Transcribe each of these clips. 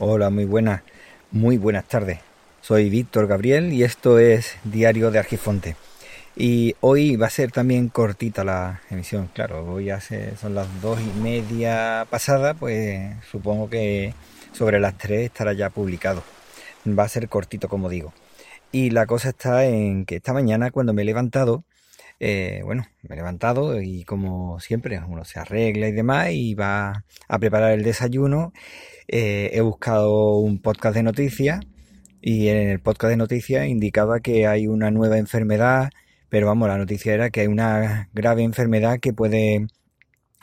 Hola, muy buenas, muy buenas tardes. Soy Víctor Gabriel y esto es Diario de Argifonte. Y hoy va a ser también cortita la emisión, claro, hoy ya son las dos y media pasada, pues supongo que sobre las tres estará ya publicado. Va a ser cortito, como digo. Y la cosa está en que esta mañana cuando me he levantado, eh, bueno, me he levantado y como siempre uno se arregla y demás y va a preparar el desayuno eh, he buscado un podcast de noticias y en el podcast de noticias indicaba que hay una nueva enfermedad, pero vamos, la noticia era que hay una grave enfermedad que puede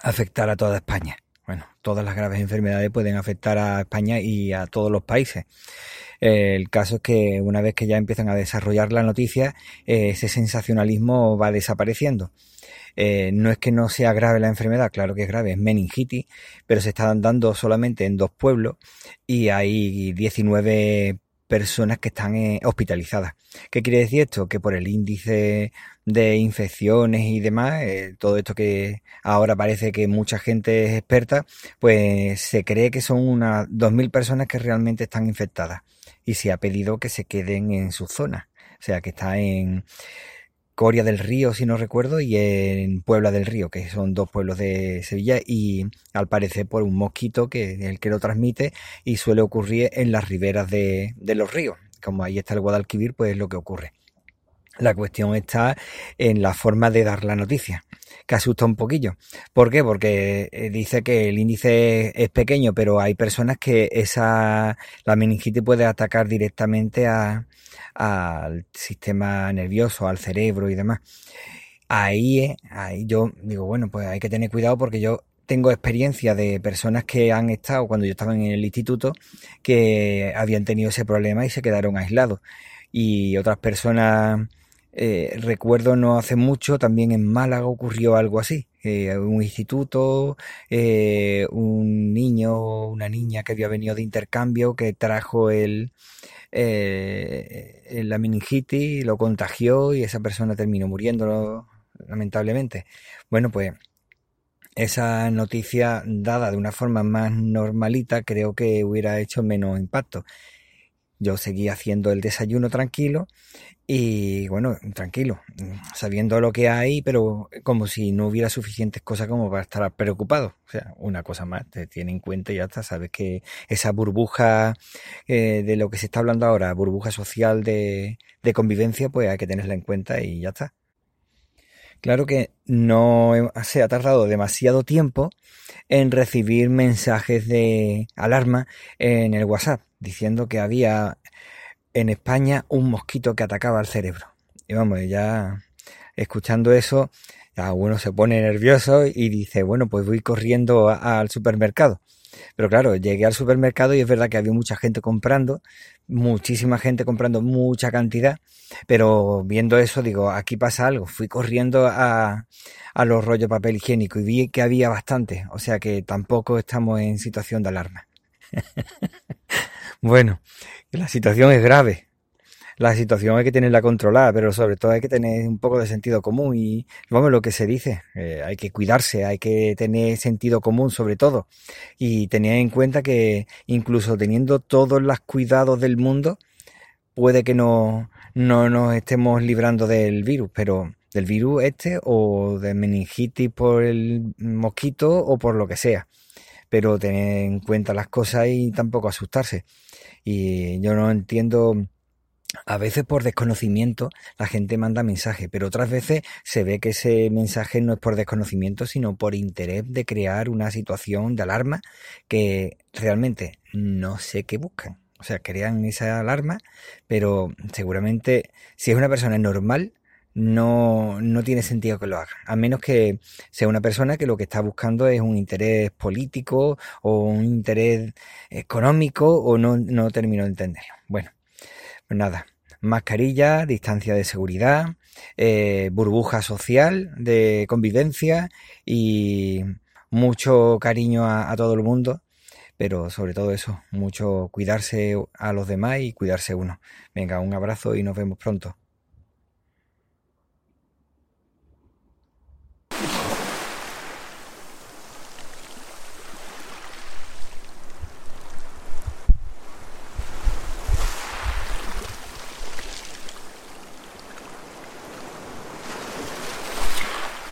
afectar a toda España. Bueno, todas las graves enfermedades pueden afectar a España y a todos los países. el caso es que una vez que ya empiezan a desarrollar la noticia, eh, ese sensacionalismo va desapareciendo. Eh, no es que no sea grave la enfermedad, claro que es grave, es meningitis, pero se está dando solamente en dos pueblos y hay 19 personas que están eh, hospitalizadas. ¿Qué quiere decir esto? Que por el índice de infecciones y demás, eh, todo esto que ahora parece que mucha gente es experta, pues se cree que son unas 2.000 personas que realmente están infectadas y se ha pedido que se queden en su zona. O sea, que está en Coria del Río, si no recuerdo, y en Puebla del Río, que son dos pueblos de Sevilla, y al parecer por un mosquito que es el que lo transmite y suele ocurrir en las riberas de, de los ríos. Como ahí está el Guadalquivir, pues es lo que ocurre. La cuestión está en la forma de dar la noticia, que asusta un poquillo. ¿Por qué? Porque eh, dice que el índice es pequeño, pero hay personas que esa la meningitis puede atacar directamente a, al sistema nervioso, al cerebro y demás. Ahí, ahí yo digo, bueno, pues hay que tener cuidado porque yo tengo experiencia de personas que han estado cuando yo estaba en el instituto que habían tenido ese problema y se quedaron aislados. Y otras personas, eh, recuerdo no hace mucho, también en Málaga ocurrió algo así. Eh, un instituto, eh, un niño una niña que había venido de intercambio que trajo el, eh, la meningitis, lo contagió y esa persona terminó muriendo, lamentablemente. Bueno, pues esa noticia dada de una forma más normalita creo que hubiera hecho menos impacto. Yo seguí haciendo el desayuno tranquilo y bueno, tranquilo, sabiendo lo que hay, pero como si no hubiera suficientes cosas como para estar preocupado. O sea, una cosa más, te tiene en cuenta y ya está, sabes que esa burbuja eh, de lo que se está hablando ahora, burbuja social de, de convivencia, pues hay que tenerla en cuenta y ya está. Claro que no se ha tardado demasiado tiempo en recibir mensajes de alarma en el WhatsApp diciendo que había en España un mosquito que atacaba al cerebro. Y vamos, ya escuchando eso, ya uno se pone nervioso y dice, bueno, pues voy corriendo al supermercado. Pero claro, llegué al supermercado y es verdad que había mucha gente comprando, muchísima gente comprando mucha cantidad, pero viendo eso digo, aquí pasa algo. Fui corriendo a, a los rollos papel higiénico y vi que había bastante, o sea que tampoco estamos en situación de alarma. bueno, la situación es grave. La situación hay que tenerla controlada, pero sobre todo hay que tener un poco de sentido común y vamos, lo que se dice, eh, hay que cuidarse, hay que tener sentido común sobre todo y tener en cuenta que incluso teniendo todos los cuidados del mundo, puede que no, no nos estemos librando del virus, pero del virus este o de meningitis por el mosquito o por lo que sea pero tener en cuenta las cosas y tampoco asustarse. Y yo no entiendo a veces por desconocimiento la gente manda mensaje, pero otras veces se ve que ese mensaje no es por desconocimiento, sino por interés de crear una situación de alarma que realmente no sé qué buscan. O sea, crean esa alarma, pero seguramente si es una persona normal, no, no tiene sentido que lo haga, a menos que sea una persona que lo que está buscando es un interés político o un interés económico o no, no termino de entenderlo. Bueno, pues nada, mascarilla, distancia de seguridad, eh, burbuja social de convivencia y mucho cariño a, a todo el mundo pero sobre todo eso, mucho cuidarse a los demás y cuidarse uno. Venga, un abrazo y nos vemos pronto.